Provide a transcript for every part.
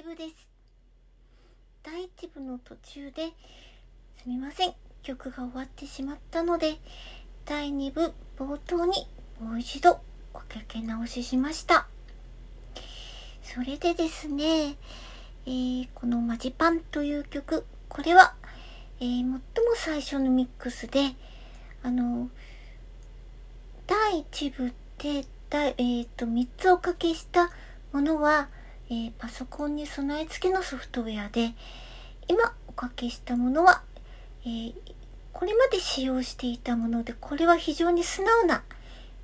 2部です。第1部の途中ですみません。曲が終わってしまったので第2部冒頭にもう一度おかけ直ししました。それでですね、えー、このマジパンという曲これは、えー、最も最初のミックスであの第1部で第、えーと、と3つおかけしたものは、えー、パソコンに備え付けのソフトウェアで今おかけしたものは、えー、これまで使用していたものでこれは非常に素直な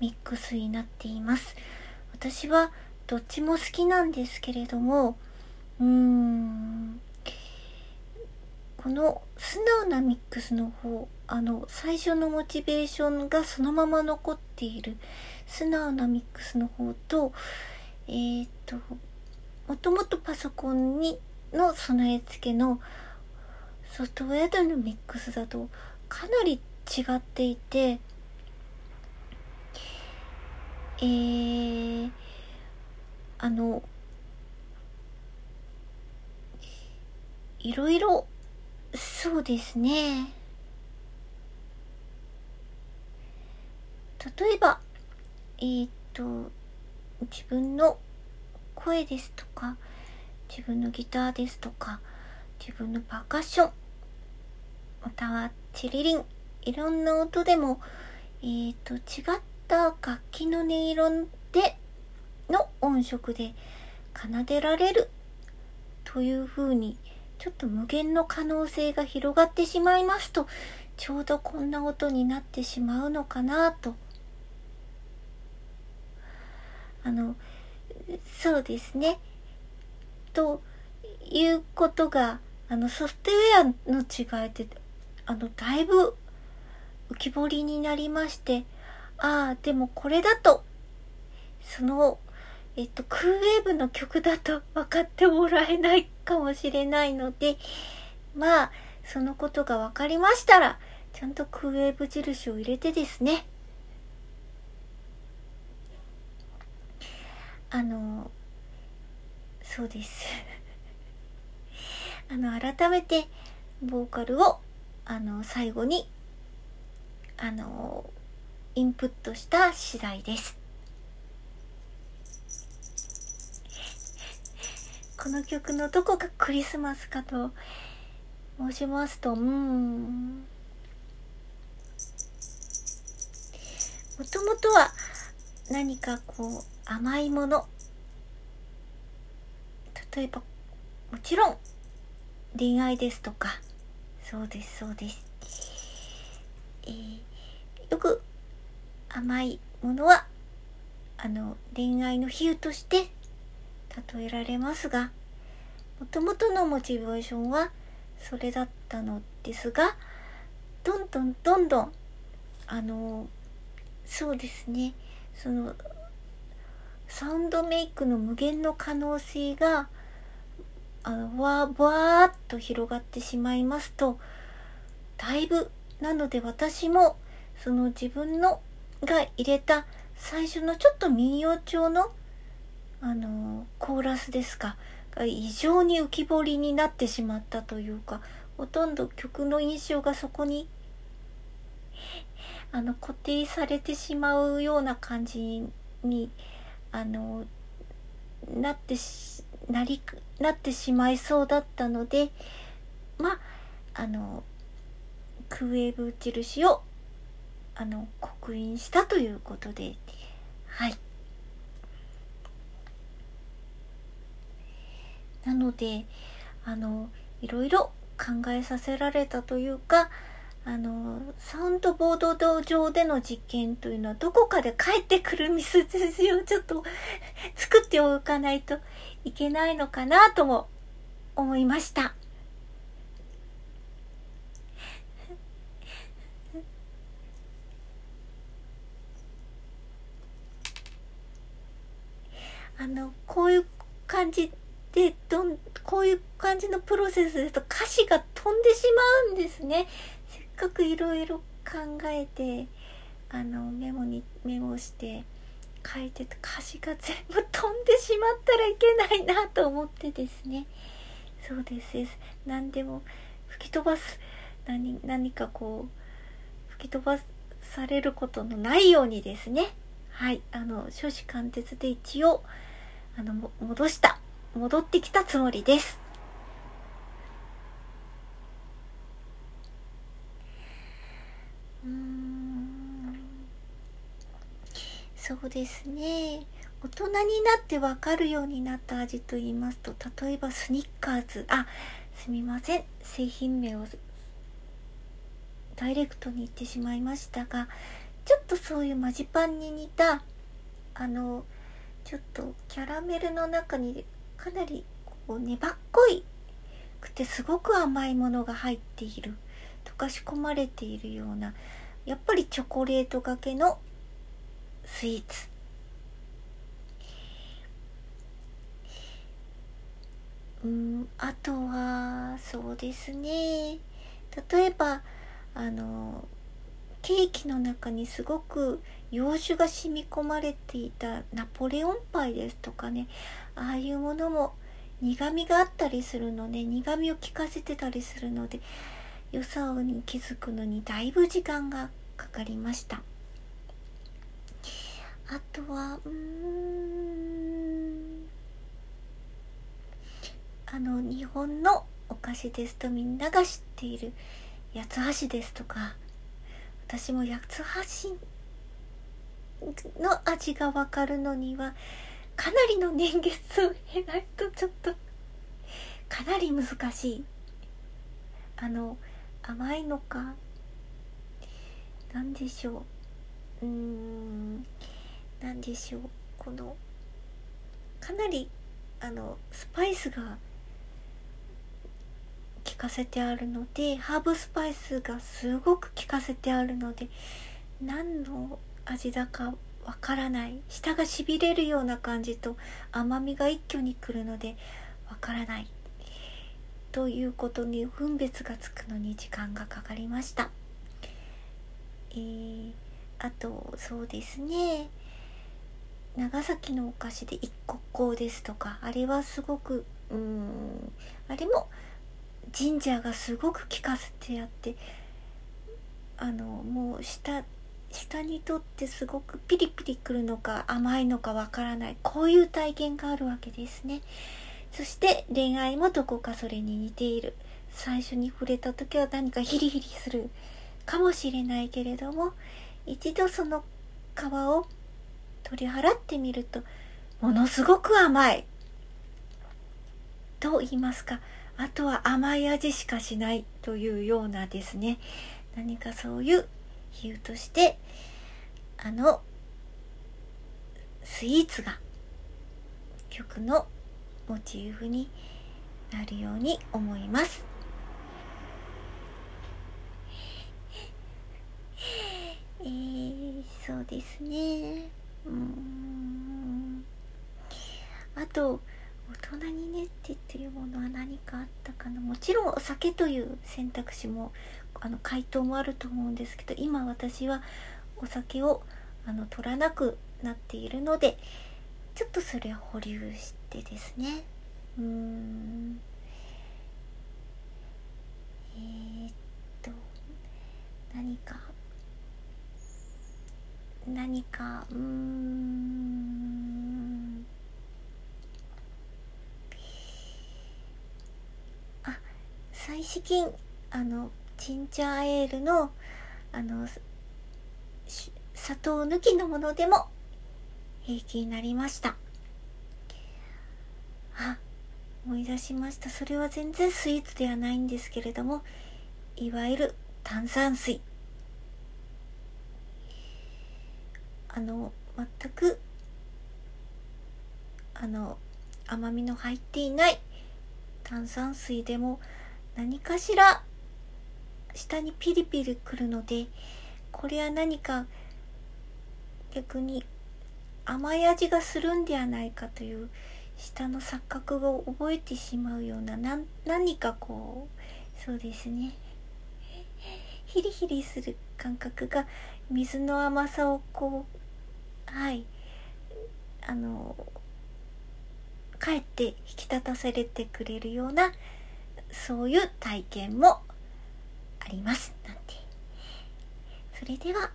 ミックスになっています。私はどっちも好きなんですけれどもうーんこの素直なミックスの方あの最初のモチベーションがそのまま残っている素直なミックスの方とえー、っともともとパソコンにの備え付けのソフトウェアでのミックスだとかなり違っていてえー、あのいろいろそうですね。例えばえー、っと自分の声ですとか自分のギターですとか自分のパーカッションまたはチリリンいろんな音でもえーと違った楽器の音色での音色で奏でられるというふうにちょっと無限の可能性が広がってしまいますとちょうどこんな音になってしまうのかなと。あのそうですね。ということがあのソフトウェアの違いであのだいぶ浮き彫りになりましてああでもこれだとそのえっとクーウェーブの曲だと分かってもらえないかもしれないのでまあそのことが分かりましたらちゃんとクーウェーブ印を入れてですねあのそうです。あの改めてボーカルをあの最後にあのインプットした次第です。この曲のどこがクリスマスかと申しますとうん。もともとは何かこう甘いもの。例えばもちろん恋愛ですとか。そうですそうです、えー、よく甘いものはあの恋愛の比喩として例えられますがもともとのモチベーションはそれだったのですがどんどんどんどんあのそうですね。そのサウンドメイクの無限の可能性があのわーわーっと広がってしまいますとだいぶなので私もその自分のが入れた最初のちょっと民謡調のあのコーラスですかが異常に浮き彫りになってしまったというかほとんど曲の印象がそこにあの固定されてしまうような感じにあのなってしなりなってしまいそうだったのでまああのクウェーブ印をあの刻印したということではい。なのであのいろいろ考えさせられたというかあのサウンドボード上での実験というのはどこかで帰ってくるミス筋をちょっと 作っておかないといけないのかなとも思いました。あのこういう感じでどんこういう感じのプロセスですと歌詞が飛んでしまうんですね。かくいろいろ考えてあのメモにメモして書いてた歌詞が全部飛んでしまったらいけないなと思ってですね。そうですです。何でも吹き飛ばす何何かこう吹き飛ばされることのないようにですね。はい。あの初子貫徹で一応あの戻した。戻ってきたつもりです。そうですね。大人になって分かるようになった味と言いますと例えばスニッカーズ。あすみません。製品名をダイレクトに言ってしまいましたがちょっとそういうマジパンに似たあのちょっとキャラメルの中にかなりこう粘っこいくてすごく甘いものが入っている溶かし込まれているようなやっぱりチョコレートがけのスイーツ。うんあとはそうですね。例えばあのケーキの中にすごく洋酒が染み込まれていたナポレオンパイですとかね。ああいうものも苦みがあったりするので苦みを効かせてたりするので良さに気づくのにだいぶ時間がかかりました。あとはうん。あの日本のお菓子ですとみんなが知っている八つ橋ですとか私も八つ橋の味がわかるのにはかなりの年月を経ないとちょっとかなり難しい。あの甘いのか何でしょう。うーん。何でしょう。このかなりあのスパイスが効かせてあるのでハーブスパイスがすごく効かせてあるので何の味だかわからない舌がしびれるような感じと甘みが一挙にくるのでわからない。ということに分別がつくのに時間がかかりました。えー、あとそうですね。長崎のお菓子で一国香ですとかあれはすごくうんあれもジンジャーがすごく効かせてあってあのもう下下にとってすごくピリピリくるのか甘いのかわからないこういう体験があるわけですね。そして恋愛もどこかそれに似ている。最初に触れた時は何かヒリヒリするかもしれないけれども一度その皮を取り払ってみるとものすごく甘いと言いますかあとは甘い味しかしないというようなですね何かそういう比喩としてあのスイーツが曲のモチーフになるように思います。えー、そうですね。うん。あと大人にねって言ってるものは何かあったかな？もちろんお酒という選択肢もあの回答もあると思うんですけど今私はお酒をあの取らなくなっているのでちょっとそれは保留してですね。うーん。えー、っと何か何かうーん。あ最資金あのジンジャーエールのあの砂糖抜きのものでも平気になりました。あ思い出しました。それは全然スイーツではないんですけれどもいわゆる炭酸水。あの全くあの甘みの入っていない炭酸水でも何かしら下にピリピリくるのでこれは何か逆に甘い味がするんではないかという下の錯覚を覚えてしまうような何かこうそうですね。ヒリヒリする感覚が水の甘さをこうはい。あのかえって引き立たせれてくれるようなそういう体験もあります。なんて。それでは